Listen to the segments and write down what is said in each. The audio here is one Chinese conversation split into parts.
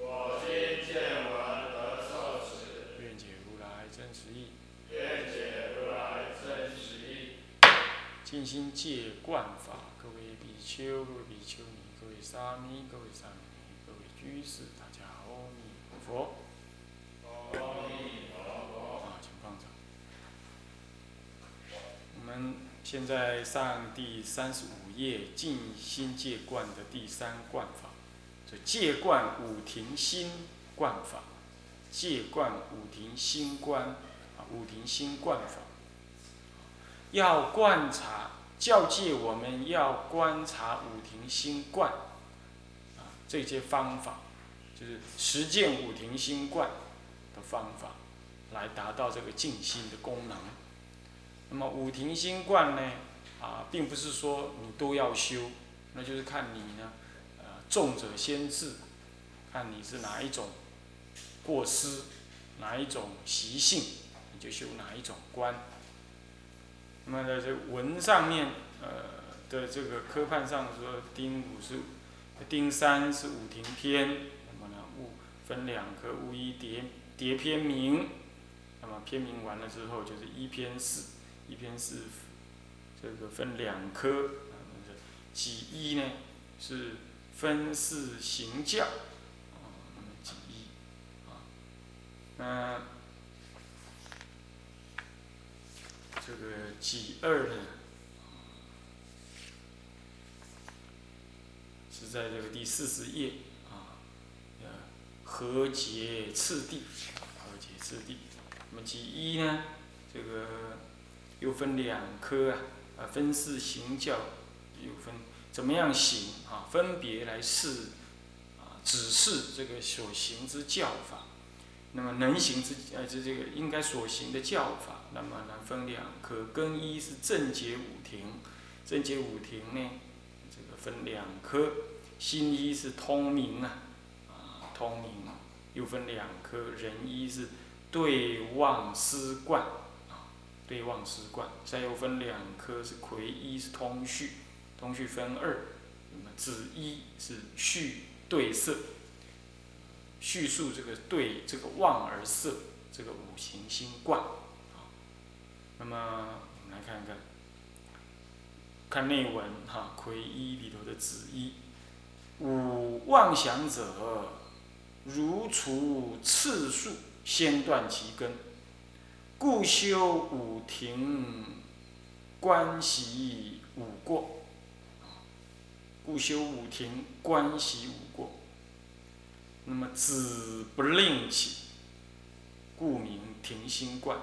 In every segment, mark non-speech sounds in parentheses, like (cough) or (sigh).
我今见闻得受持，愿解如来真实义。愿解如来真实义。静心戒观法，各位比丘、各位比丘尼、各位沙弥、各位沙弥尼、各位居士，大家阿弥陀佛。阿弥陀佛。啊，请放掌。我们现在上第三十五页静心戒观的第三观法，就戒观五停心观法，戒观五停心观啊，五停心观法，要观察教诫我们要观察五停心观啊，这些方法就是实践五停心观的方法。来达到这个静心的功能。那么五停心观呢，啊，并不是说你都要修，那就是看你呢，重者先治，看你是哪一种过失，哪一种习性，你就修哪一种观。那么在这文上面，呃的这个科判上说，丁五是丁三是五庭篇，那么呢，物分两科，物一叠叠篇名。那么篇名完了之后，就是一篇四，一篇四，这个分两科，啊，几一呢是分四行教，啊，那么几一，啊，那这个几二呢，是在这个第四十页，啊，呃，和解次第，和解次第。那么几一呢？这个又分两科啊，啊，分四行教，又分怎么样行啊？分别来示啊，指示这个所行之教法。那么能行之呃，这这个应该所行的教法，那么呢分两科。更一是正解五庭，正解五庭呢，这个分两科。心一是通明啊，啊，通明又分两科。人一是。对望思观，啊，对望思观，再又分两科，是魁一是通序，通序分二，那么子一是序对色，叙述这个对这个望而色这个五行星冠，那么我们来看一看，看内文哈，魁一里头的子一，五妄想者，如除次数。先断其根，故修五庭，观习五过。故修五庭，观习五过。那么子不令起，故名停心观。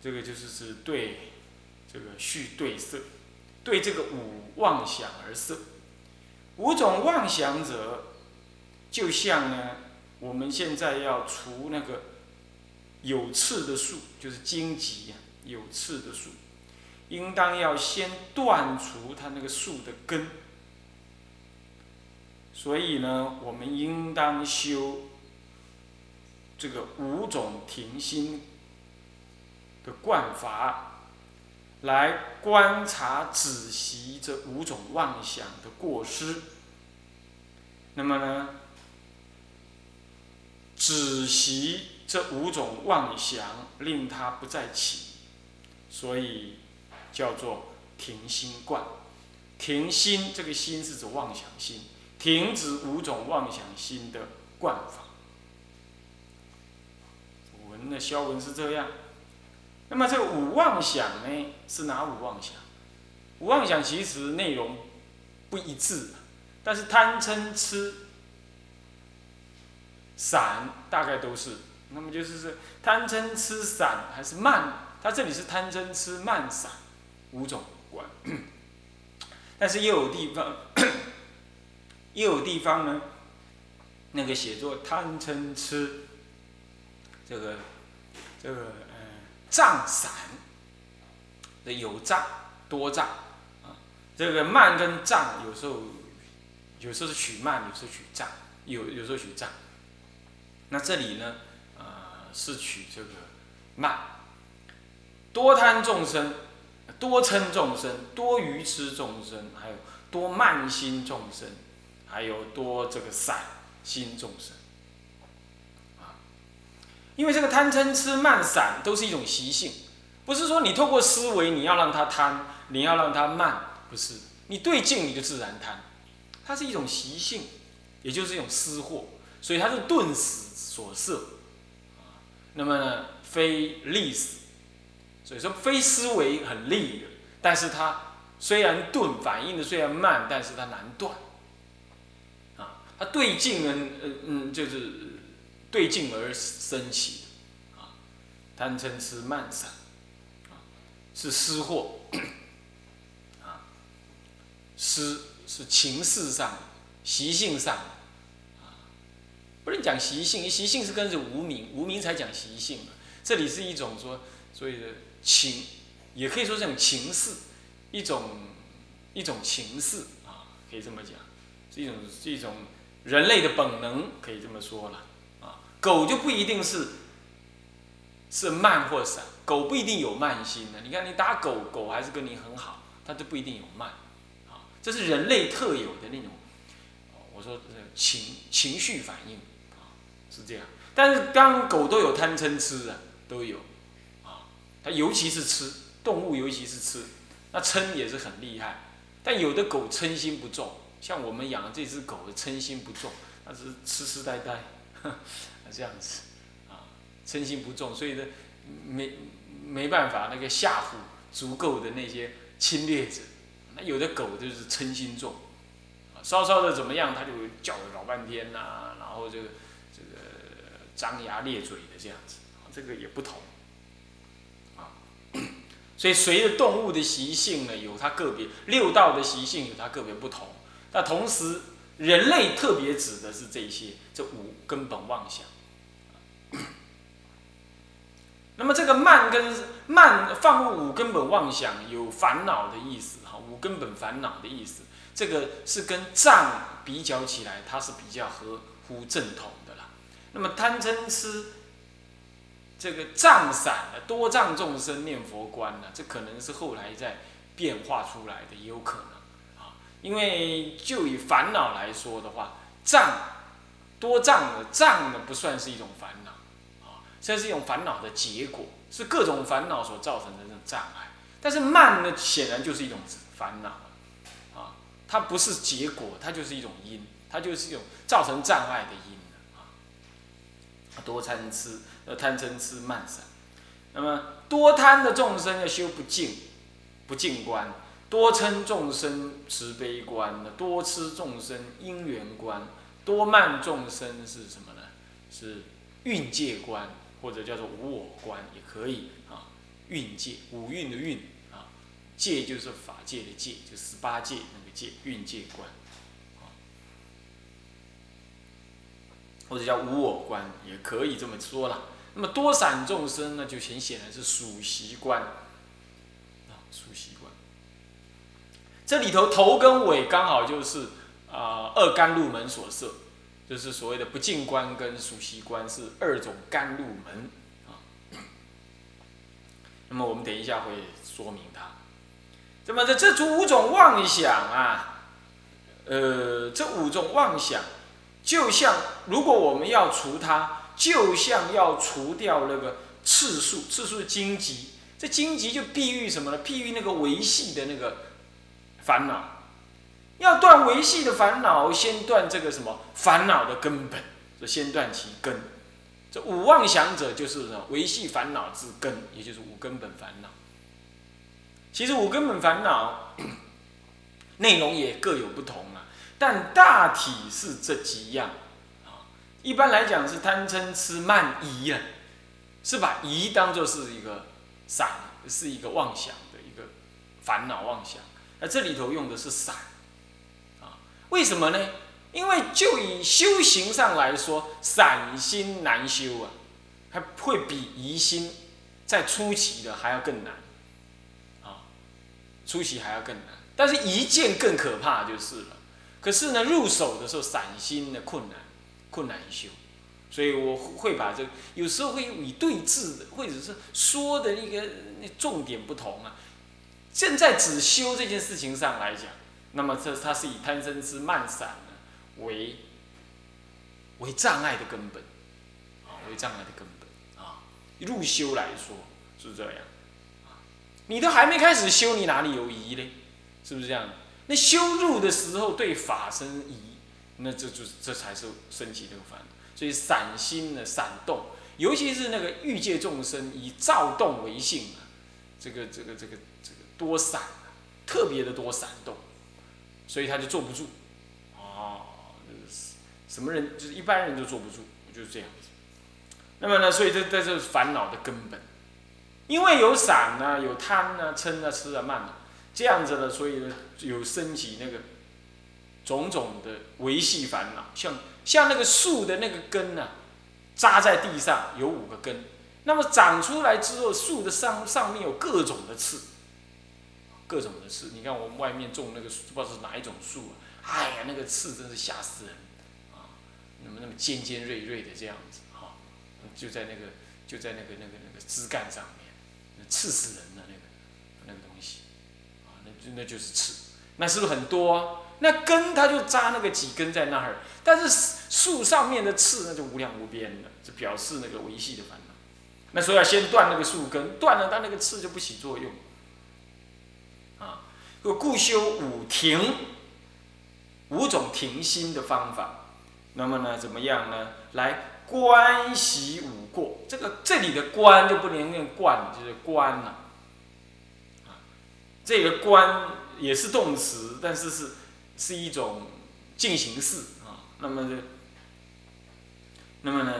这个就是指对这个序对色，对这个五妄想而色。五种妄想者。就像呢，我们现在要除那个有刺的树，就是荆棘啊，有刺的树，应当要先断除它那个树的根。所以呢，我们应当修这个五种停心的观法，来观察仔细这五种妄想的过失。那么呢？止息这五种妄想，令他不再起，所以叫做停心观。停心，这个心是指妄想心，停止五种妄想心的观法。文的消文是这样。那么这个五妄想呢，是哪五妄想？五妄想其实内容不一致，但是贪嗔痴。散大概都是，那么就是是贪嗔痴散还是慢？它这里是贪嗔痴慢散五种观，(clears throat) 但是又有地方，(clears throat) 又有地方呢，那个写作贪嗔痴，这个这个嗯障散，的有障多障啊，这个慢跟障有时候有时候是取慢，有时候取障，有有时候取障。那这里呢，呃是取这个慢，多贪众生，多嗔众生，多愚痴众生，还有多慢心众生。还有多这个散心众生，啊，因为这个贪嗔痴慢散都是一种习性，不是说你透过思维你要让它贪，你要让它慢，不是，你对境你就自然贪，它是一种习性，也就是一种私货，所以它是顿死所摄，啊，那么呢非利死，所以说非思维很利的，但是它虽然钝，反应的虽然慢，但是它难断。啊它对境呢，嗯嗯，就是对境而升起，啊，贪嗔痴慢散，啊，是失货，啊，失是情势上、习性上，啊，不能讲习性，习性是跟着无名，无名才讲习性嘛。这里是一种说，所以的情，也可以说这种情势，一种一种情势啊，可以这么讲，是一种是一种。人类的本能可以这么说了，啊，狗就不一定是是慢或散，狗不一定有慢心的。你看你打狗狗还是跟你很好，它就不一定有慢，啊，这是人类特有的那种，我说情情绪反应，啊，是这样。但是当狗都有贪嗔痴的，都有，它尤其是吃动物，尤其是吃，那嗔也是很厉害。但有的狗嗔心不重。像我们养的这只狗的嗔心不重，它只是痴痴呆呆，(laughs) 这样子，啊，嗔心不重，所以呢，没没办法那个吓唬足够的那些侵略者。那有的狗就是嗔心重，啊，稍稍的怎么样，它就叫了老半天呐，然后就这个张牙咧嘴的这样子，这个也不同，所以随着动物的习性呢，有它个别六道的习性有它个别不同。那同时，人类特别指的是这些，这五根本妄想。那么这个慢跟慢放入五根本妄想，有烦恼的意思哈，五根本烦恼的意思，这个是跟障比较起来，它是比较合乎正统的啦。那么贪嗔痴，这个障散的多障众生念佛观呢，这可能是后来再变化出来的，也有可能啊。因为就以烦恼来说的话，障多障的障呢，不算是一种烦恼，啊，这是一种烦恼的结果，是各种烦恼所造成的这种障碍。但是慢呢，显然就是一种烦恼，啊，它不是结果，它就是一种因，它就是一种造成障碍的因啊。多贪痴，呃，贪嗔痴慢散，那么多贪的众生要修不净，不净观。多嗔众生慈悲观，多痴众生因缘观，多慢众生是什么呢？是运界观，或者叫做无我观也可以啊。运界，五蕴的运啊，界就是法界的界，就十八界那个界，运界观，或者叫无我观也可以这么说了。那么多散众生呢，就很显然是属习观啊，属习观。这里头头跟尾刚好就是啊二甘露门所设，就是所谓的不净观跟属习观是二种甘露门啊。那么我们等一下会说明它。那么这这五种妄想啊，呃，这五种妄想就像如果我们要除它，就像要除掉那个次数，次数荆棘。这荆棘就譬喻什么呢？譬喻那个维系的那个。烦恼要断维系的烦恼，先断这个什么烦恼的根本，就先断其根。这五妄想者就是什么维系烦恼之根，也就是五根本烦恼。其实五根本烦恼 (clears throat) 内容也各有不同啊，但大体是这几样。一般来讲是贪嗔痴慢疑啊，是把疑当做是一个散，是一个妄想的一个烦恼妄想。那这里头用的是散，啊，为什么呢？因为就以修行上来说，散心难修啊，还会比疑心在初期的还要更难，啊，初期还要更难。但是一见更可怕就是了。可是呢，入手的时候散心的困难，困难修。所以我会把这有时候会以对峙的，或者是说的一个那重点不同啊。现在只修这件事情上来讲，那么这它是以贪嗔痴慢散呢为为障碍的根本，啊，为障碍的根本啊。入修来说是这样，你都还没开始修，你哪里有疑呢？是不是这样？那修入的时候对法生疑，那这就这才是升起这个烦恼。所以散心呢，散动，尤其是那个欲界众生以躁动为性啊，这个这个这个这个多散啊，特别的多散动，所以他就坐不住，哦，什么人就是一般人都坐不住，就是这样子。那么呢，所以这这是烦恼的根本，因为有散呢，有贪呢，嗔啊，痴啊，慢啊，这样子呢，所以呢，有升起那个种种的维系烦恼，像。像那个树的那个根呢，扎在地上有五个根，那么长出来之后，树的上上面有各种的刺，各种的刺。你看我们外面种那个树，不知道是哪一种树啊？哎呀，那个刺真是吓死人啊！那么那么尖尖锐锐的这样子哈，就在那个就在那个那个那个枝干上面，刺死人的那个那个东西啊，那就那就是刺，那是不是很多？那根它就扎那个几根在那儿。但是树上面的刺那就无量无边的，就表示那个维系的烦恼。那所以要先断那个树根，断了它那个刺就不起作用。啊，故修五停，五种停心的方法。那么呢，怎么样呢？来观习五过。这个这里的观就不能念观，就是观了。啊，这个观也是动词，但是是是一种进行式啊。那么这，那么呢，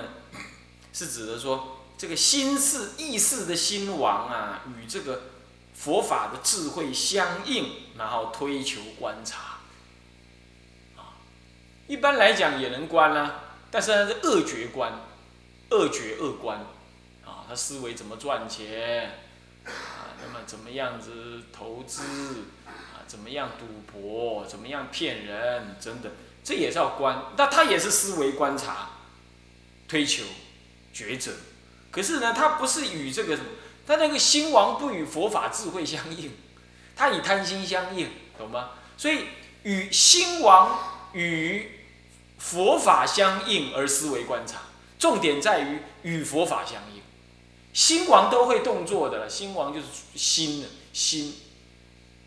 是指的说，这个心事意识的心王啊，与这个佛法的智慧相应，然后推求观察，啊，一般来讲也能观啦，但是呢是恶觉观，恶觉恶观，啊，他思维怎么赚钱，那么怎么样子投资，啊，怎么样赌博，怎么样骗人，等等。这也是要观，那他也是思维观察、推求、抉择。可是呢，他不是与这个，他那个心王不与佛法智慧相应，他与贪心相应，懂吗？所以与心王与佛法相应而思维观察，重点在于与佛法相应。心王都会动作的，心王就是心的心，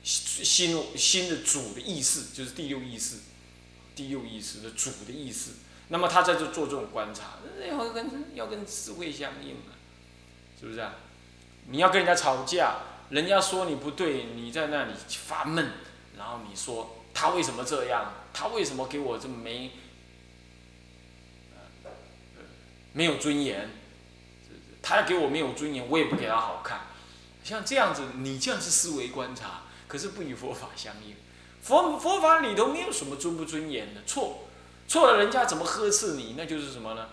心心的主的意识，就是第六意识。第六意识的主的意思，那么他在这做这种观察，要跟要跟智慧相应啊，是不是啊？你要跟人家吵架，人家说你不对，你在那里发闷，然后你说他为什么这样？他为什么给我这么没没有尊严？他给我没有尊严，我也不给他好看。像这样子，你这样是思维观察，可是不与佛法相应。佛佛法里头没有什么尊不尊严的，错，错了人家怎么呵斥你？那就是什么呢？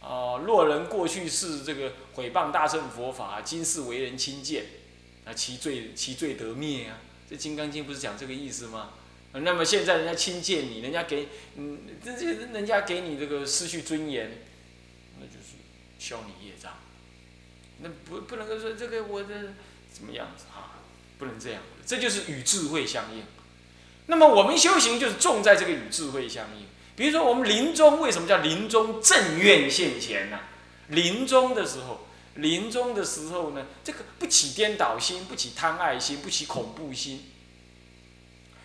啊，若人过去是这个毁谤大乘佛法，今世为人轻贱，啊，其罪其罪得灭啊！这《金刚经》不是讲这个意思吗？那么现在人家轻贱你，人家给嗯，这这人家给你这个失去尊严，那就是消你业障。那不不能够说这个我的怎么样子啊？不能这样，这就是与智慧相应。那么我们修行就是重在这个与智慧相应。比如说我们临终为什么叫临终正愿现前呢？临终的时候，临终的时候呢，这个不起颠倒心，不起贪爱心，不起恐怖心，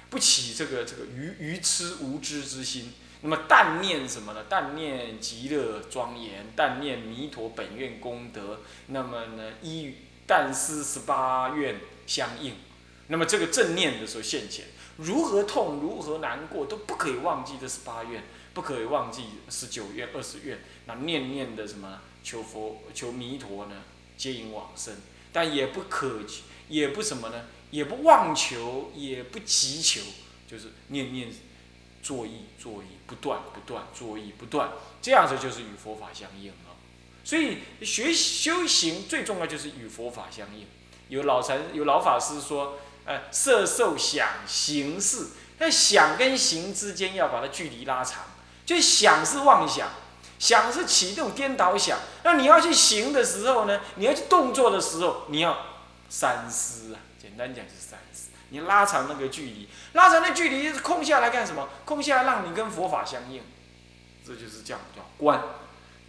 不起这个这个愚愚痴无知之心。那么但念什么呢？但念极乐庄严，但念弥陀本愿功德。那么呢，依但思十八愿相应。那么这个正念的时候现前。如何痛，如何难过，都不可以忘记这十八愿，不可以忘记十九愿、二十愿。那念念的什么求佛、求弥陀呢？接引往生，但也不可，也不什么呢？也不妄求，也不急求，就是念念作意作意不断不断作意不断，这样子就是与佛法相应了。所以学修行最重要就是与佛法相应。有老禅有老法师说，呃，色受想行识，那想跟行之间要把它距离拉长，就想是妄想，想是启动颠倒想，那你要去行的时候呢，你要去动作的时候，你要三思啊。简单讲就是三思，你拉长那个距离，拉长那距离空下来干什么？空下来让你跟佛法相应，这就是这样叫观。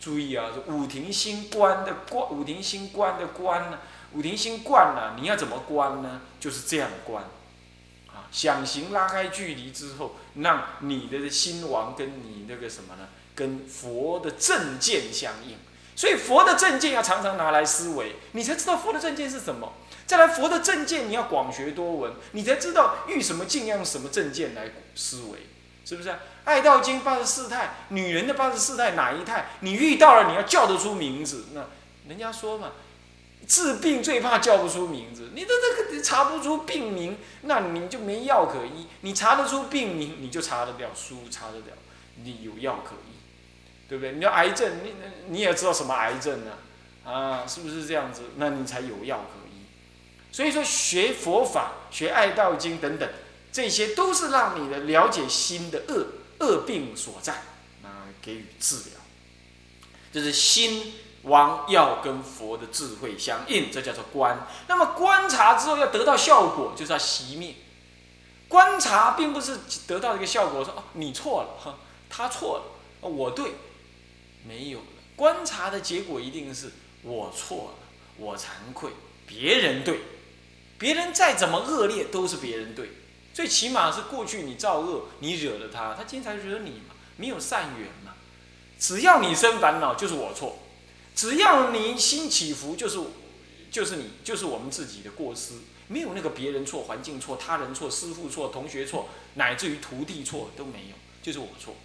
注意啊，五庭心观的观，五庭心观的观呢，五庭心观呢，你要怎么观呢？就是这样观，啊，想行拉开距离之后，让你的心王跟你那个什么呢？跟佛的正见相应。所以佛的正见要常常拿来思维，你才知道佛的正见是什么。再来，佛的正见你要广学多闻，你才知道遇什么境要用什么正见来思维，是不是？爱道经八十四态，女人的八十四态哪一态？你遇到了，你要叫得出名字。那人家说嘛，治病最怕叫不出名字。你的这个查不出病名，那你就没药可医。你查得出病名，你就查得了书，查得了，你有药可医，对不对？你要癌症，你你也知道什么癌症呢？啊，是不是这样子？那你才有药可医。所以说，学佛法、学爱道经等等，这些都是让你的了解心的恶。恶病所在，啊，给予治疗，就是心王要跟佛的智慧相应，这叫做观。那么观察之后要得到效果，就是要熄灭。观察并不是得到一个效果，说哦你错了，哈，他错了，我对，没有了。观察的结果一定是我错了，我惭愧，别人对，别人再怎么恶劣都是别人对。最起码是过去你造恶，你惹了他，他今天才惹你嘛，没有善缘嘛。只要你生烦恼，就是我错；只要你心起伏，就是就是你，就是我们自己的过失，没有那个别人错、环境错、他人错、师傅错、同学错，乃至于徒弟错都没有，就是我错。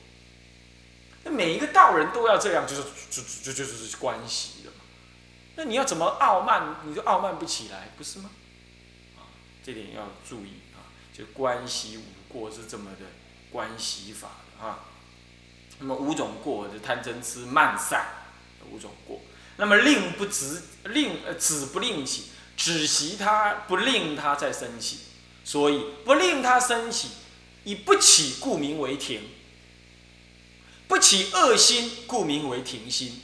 那每一个道人都要这样，就是就就就是关系的嘛。那你要怎么傲慢，你就傲慢不起来，不是吗？啊，这点要注意啊。就关系五过是这么的关系法的啊，那么五种过是贪嗔痴慢散五种过，那么令不止令呃止不令起，止息他不令他再生起，所以不令他生起，以不起故名为停，不起恶心故名为停心，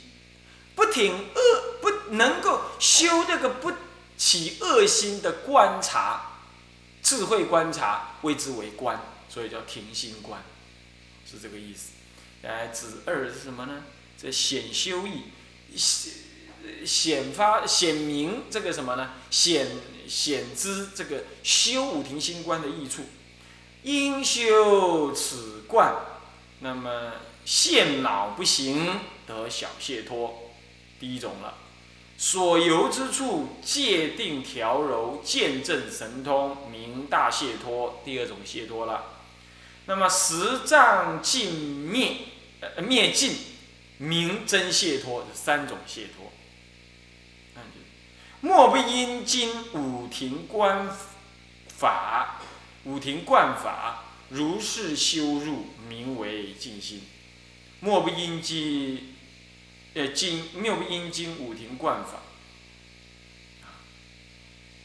不停恶不能够修这个不起恶心的观察。智慧观察谓之为观，所以叫停心观，是这个意思。来，子二是什么呢？这显修义，显显发显明这个什么呢？显显知这个修五停心观的益处。应修此观，那么现脑不行得小解脱，第一种了。所游之处，界定调柔，见证神通，名大解脱。第二种解脱了。那么十障尽灭，呃灭尽，名真解脱。这三种解脱。莫不因经五庭观法，五庭观法如是修入，名为静心。莫不因经。呃，经妙不因经五庭观法，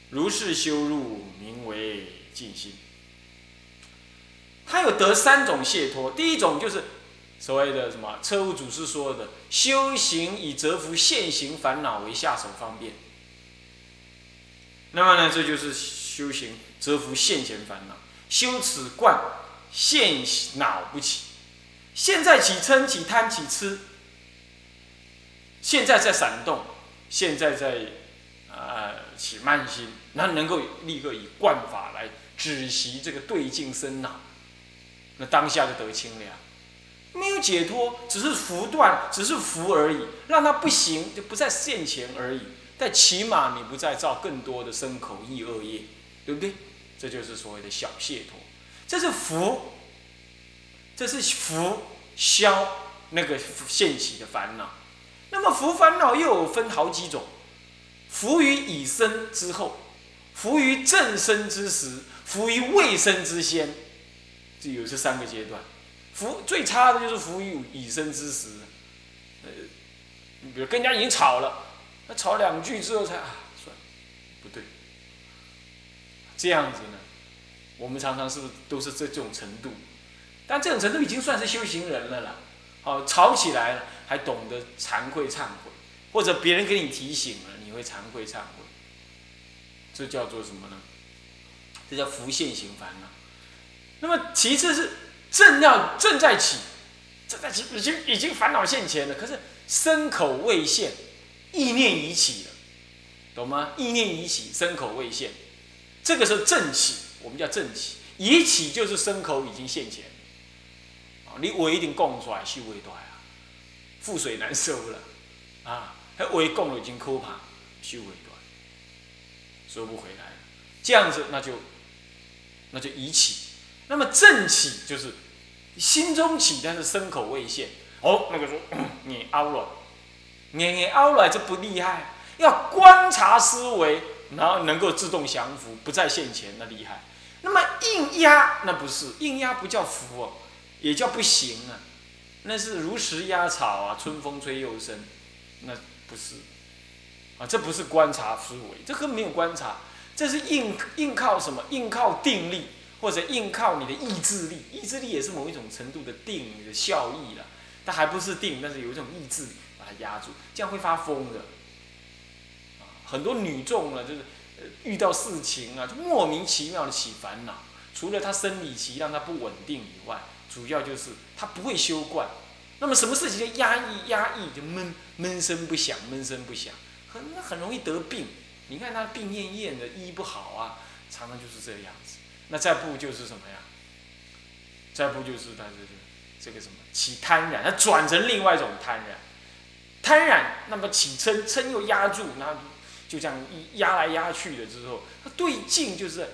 如是修入，名为静心。他有得三种解脱，第一种就是所谓的什么车务祖师说的，修行以折服现行烦恼为下手方便。那么呢，这就是修行折服现前烦恼，修此观，现恼不起，现在起嗔起贪起痴。现在在闪动，现在在呃起慢心，那能够立刻以惯法来止息这个对境生恼，那当下就得清凉，没有解脱，只是浮断，只是浮而已，让它不行就不在现前而已，但起码你不再造更多的生口意恶业，对不对？这就是所谓的小解脱，这是福，这是福消那个现起的烦恼。那么福烦恼又有分好几种，福于已生之后，福于正生之时，福于未生之先，这有这三个阶段。福最差的就是福于已身之时，呃，你比如跟人家已经吵了，那吵两句之后才啊，算了，不对，这样子呢，我们常常是不是都是这种程度？但这种程度已经算是修行人了啦。哦，吵起来了还懂得惭愧忏悔，或者别人给你提醒了，你会惭愧忏悔，这叫做什么呢？这叫浮现行烦恼。那么其次是正要正在起，正在起已经已经烦恼现前了，可是身口未现，意念已起了，懂吗？意念已起，身口未现，这个是正起，我们叫正起，已起就是身口已经现前。你话一定讲出来，收袂大啊，覆水难收了，啊，迄话讲了已经可怕，收袂大，收不回来了。这样子，那就那就已起。那么正起就是心中起，但是身口未现。哦，那个说你凹了，你你凹了，这不厉害。要观察思维，然后能够自动降服，不在现前，那厉害。那么硬压，那不是硬压，不叫服哦。也叫不行啊，那是如实压草啊，春风吹又生，那不是啊，这不是观察思维，这根本没有观察，这是硬硬靠什么？硬靠定力，或者硬靠你的意志力，意志力也是某一种程度的定的效益了，它还不是定，但是有一种意志力把它压住，这样会发疯的。很多女众呢，就是遇到事情啊，就莫名其妙的起烦恼，除了她生理期让她不稳定以外。主要就是他不会修惯，那么什么事情就压抑压抑，就闷闷声不响，闷声不响，很很容易得病。你看他病恹恹的，医不好啊，常常就是这个样子。那再不就是什么呀？再不就是他这个这个什么起贪染，他转成另外一种贪染，贪染那么起嗔，嗔又压住，然后就这样压来压去的之后，他对镜就是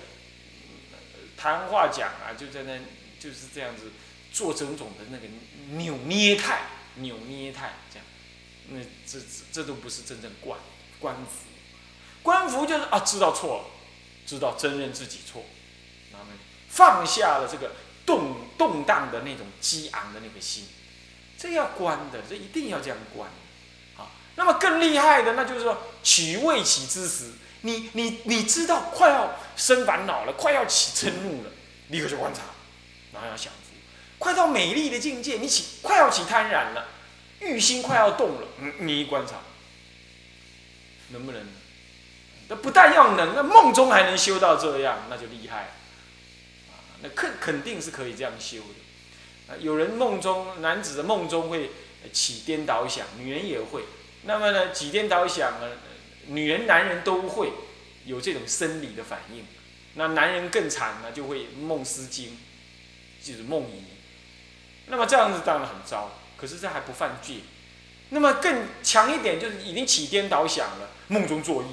谈话讲啊，就在那就是这样子。做种种的那个扭捏态，扭捏态这样，那这这这都不是真正观观服，观服就是啊知道错了，知道真认自己错，然后呢放下了这个动动荡的那种激昂的那个心，这要观的，这一定要这样观，啊，那么更厉害的那就是说起未起之时，你你你知道快要生烦恼了，快要起嗔怒了，立刻去观察，然后要想。快到美丽的境界，你起快要起贪婪了，欲心快要动了，嗯，你一观察，能不能？那不但要能，那梦中还能修到这样，那就厉害，啊，那肯肯定是可以这样修的。有人梦中男子的梦中会起颠倒想，女人也会。那么呢，起颠倒想呢，女人、男人都会有这种生理的反应。那男人更惨呢，就会梦失精，就是梦遗。那么这样子当然很糟，可是这还不犯戒。那么更强一点，就是已经起颠倒想了，梦中作意，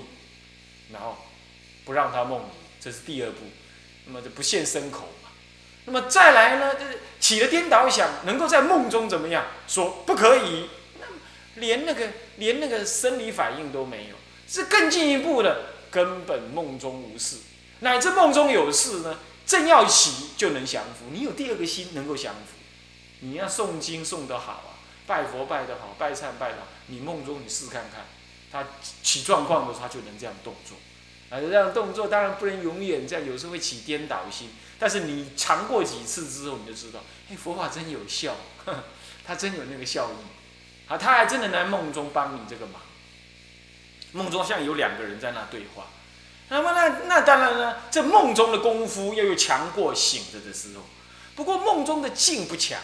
然后不让他梦，这是第二步。那么就不现身口嘛。那么再来呢，就是起了颠倒想，能够在梦中怎么样？说不可以，那连那个连那个生理反应都没有，是更进一步的，根本梦中无事，乃至梦中有事呢，正要起就能降服。你有第二个心能够降服。你要诵经诵得好啊，拜佛拜得好，拜忏拜得好，你梦中你试看看，他起状况的时候，他就能这样动作。啊，这样动作当然不能永远这样，有时候会起颠倒心。但是你尝过几次之后，你就知道，哎，佛法真有效，(laughs) 他真有那个效应。啊，他还真的在梦中帮你这个忙。梦中像有两个人在那对话，那么那那当然呢，这梦中的功夫又有强过醒着的时候。不过梦中的劲不强。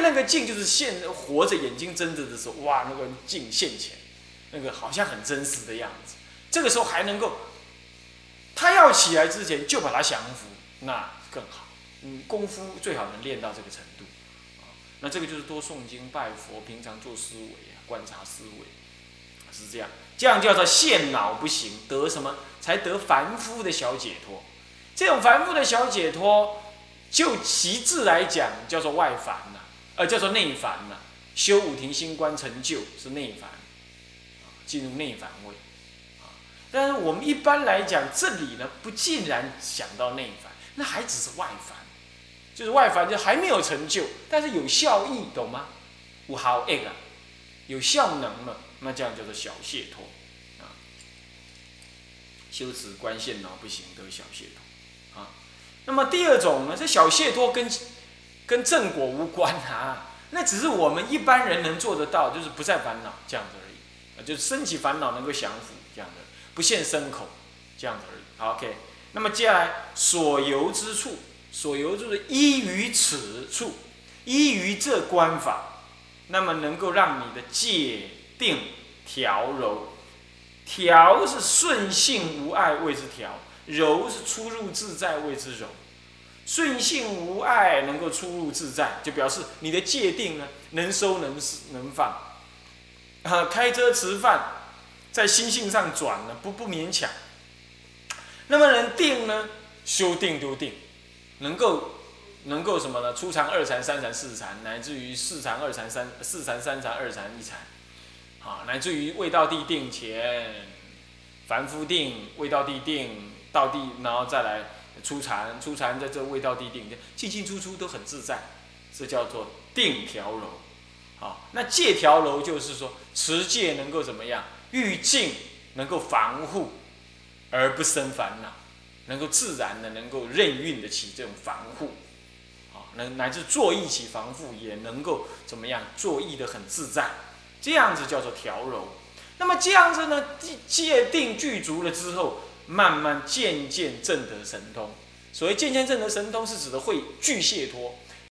那个镜，就是现活着眼睛睁着的时候，哇，那个镜现前，那个好像很真实的样子。这个时候还能够，他要起来之前就把他降服，那更好。嗯，功夫最好能练到这个程度，啊，那这个就是多诵经拜佛，平常做思维啊，观察思维，是这样。这样叫做现脑不行，得什么？才得凡夫的小解脱。这种凡夫的小解脱。就其智来讲，叫做外凡呐，呃，叫做内凡呐。修五庭心观成就是内凡，进入内凡位，啊。但是我们一般来讲，这里呢不尽然想到内凡，那还只是外凡，就是外凡就还没有成就，但是有效益，懂吗？无好 egg 啊，有效能了，那这样叫做小解脱啊。修持观现脑不行得小解脱啊。那么第二种呢，这小解脱跟跟正果无关啊，那只是我们一般人能做得到，就是不再烦恼这样子而已啊，就是升起烦恼能够降伏这样的，不现牲口这样子而已。，OK。那么接下来所游之处，所游就是依于此处，依于这观法，那么能够让你的戒定调柔，调是顺性无碍谓之调，柔是出入自在谓之柔。顺性无碍能够出入自在，就表示你的界定呢能收能能放。啊，开车吃饭，在心性上转呢，不不勉强。那么人定呢？修定就定，能够能够什么呢？初禅、二禅、三禅、四禅，乃至于四禅、二禅、三四禅、三禅、二禅、一禅，啊，乃至于未到地定前，凡夫定、未到地定、到地，然后再来初禅，初禅在这未到地定，进进出出都很自在，这叫做定调柔。好，那戒调柔就是说持戒能够怎么样？欲境能够防护。而不生烦恼，能够自然的能够任运得起这种防护，啊，能乃至坐意起防护也能够怎么样？坐意的很自在，这样子叫做调柔。那么这样子呢，戒定具足了之后，慢慢渐渐证得神通。所谓渐渐证得神通，是指的会具解脱。